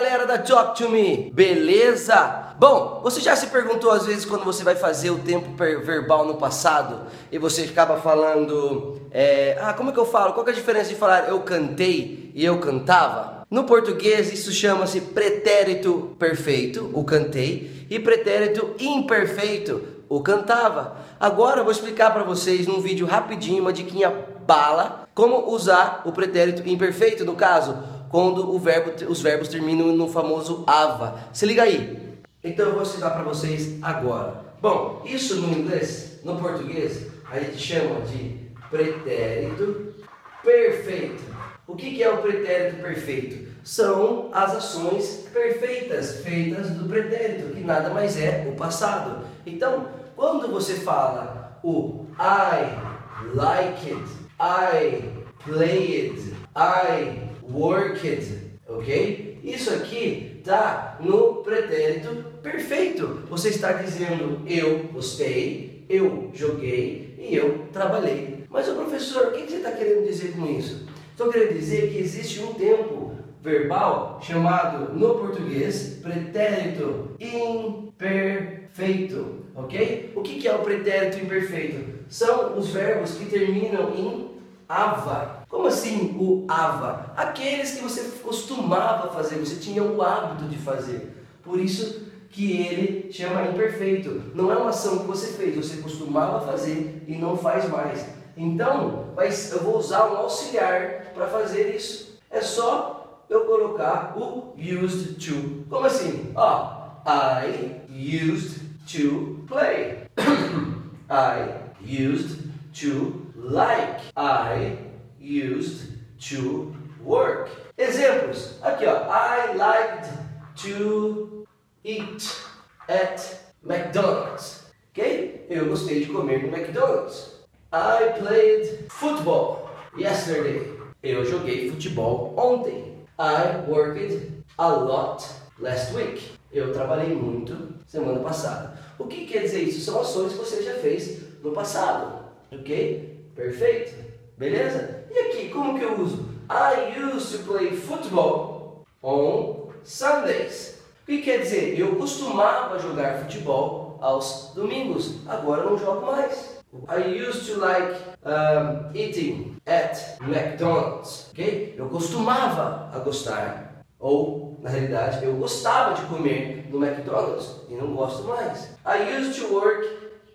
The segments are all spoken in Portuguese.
molecada, talk to me, beleza? Bom, você já se perguntou às vezes quando você vai fazer o tempo verbal no passado e você acaba falando, é, ah, como é que eu falo? Qual é a diferença de falar eu cantei e eu cantava? No português isso chama-se pretérito perfeito, o cantei, e pretérito imperfeito, o cantava. Agora eu vou explicar para vocês num vídeo rapidinho, uma diquinha bala, como usar o pretérito imperfeito no caso quando verbo, os verbos terminam no famoso ava. Se liga aí. Então eu vou ensinar para vocês agora. Bom, isso no inglês, no português, a gente chama de pretérito perfeito. O que, é o pretérito perfeito? São as ações perfeitas feitas do pretérito, que nada mais é o passado. Então, quando você fala o I like it, I play it, I worked, ok? Isso aqui está no pretérito perfeito. Você está dizendo eu gostei, eu joguei e eu trabalhei. Mas o professor, o que você está querendo dizer com isso? Estou querendo dizer que existe um tempo verbal chamado no português pretérito imperfeito, ok? O que é o pretérito imperfeito? São os verbos que terminam em ava. Como assim o ava? Aqueles que você costumava fazer, você tinha o hábito de fazer. Por isso que ele chama imperfeito. Não é uma ação que você fez, você costumava fazer e não faz mais. Então, mas eu vou usar um auxiliar para fazer isso. É só eu colocar o used to. Como assim? Ó, I used to play. I used to like. I used to work. Exemplos. Aqui, ó. I liked to eat at McDonald's. Ok? Eu gostei de comer no McDonald's. I played football yesterday. Eu joguei futebol ontem. I worked a lot last week. Eu trabalhei muito semana passada. O que quer dizer isso? São ações que você já fez no passado. Ok? Perfeito? Beleza? E aqui, como que eu uso? I used to play football on Sundays. O que quer dizer? Eu costumava jogar futebol aos domingos, agora não jogo mais. I used to like um, eating at McDonald's. Ok? Eu costumava a gostar, ou na realidade eu gostava de comer no McDonald's e não gosto mais. I used to work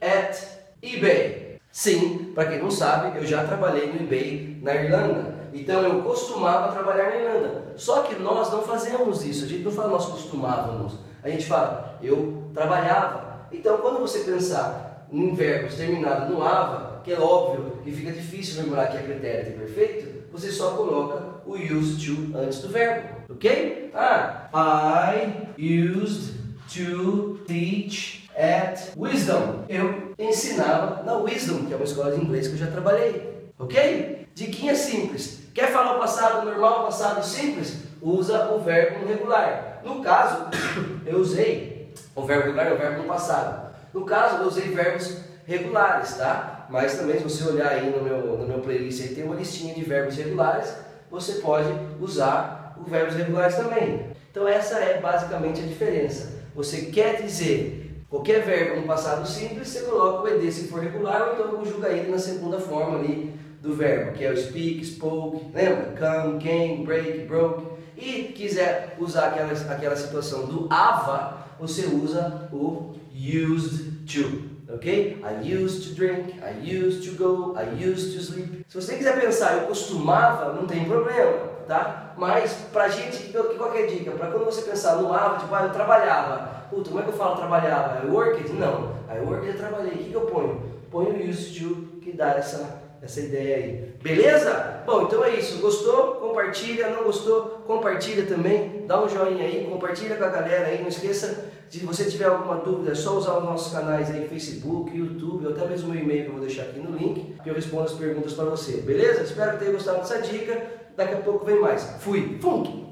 at eBay. Sim, para quem não sabe, eu já trabalhei no eBay na Irlanda. Então eu costumava trabalhar na Irlanda. Só que nós não fazemos isso. A gente não fala nós costumávamos. A gente fala eu trabalhava. Então quando você pensar em verbos terminados no ava, que é óbvio que fica difícil lembrar que é pretérito perfeito, você só coloca o used to antes do verbo, ok? Ah, I used to teach at Wisdom. Eu ensinava na Wisdom, que é uma escola de inglês que eu já trabalhei. Ok? Diquinha simples. Quer falar o passado normal, passado simples? Usa o verbo regular. No caso, eu usei o verbo regular, o verbo no passado. No caso, eu usei verbos regulares, tá? Mas também, se você olhar aí no meu, no meu playlist, aí tem uma listinha de verbos regulares. Você pode usar os verbos regulares também. Então, essa é basicamente a diferença. Você quer dizer Qualquer verbo no passado simples, você coloca o ed se for regular, ou então conjuga ele na segunda forma ali do verbo, que é o speak, spoke, lembra? Come, came, break, broke. E quiser usar aquela, aquela situação do ava, você usa o used to, ok? I used to drink, I used to go, I used to sleep. Se você quiser pensar, eu costumava, não tem problema, tá? Mas pra gente, qualquer é dica, para quando você pensar no ava, tipo, ah, eu trabalhava, puta, como é que eu falo trabalhava? I worked? Não, I worked eu trabalhei. O que, que eu ponho? Ponho used to, que dá essa, essa ideia aí. Beleza? Bom, então é isso. Gostou? Compartilha. Não gostou? Compartilha também. Dá um joinha aí, compartilha com a galera aí. Não esqueça, se você tiver alguma dúvida, é só usar os nossos canais aí, Facebook, YouTube, ou até mesmo o e-mail que eu vou deixar aqui no link, que eu respondo as perguntas para você. Beleza? Espero que tenha gostado dessa dica. Daqui a pouco vem mais. Fui! Funk!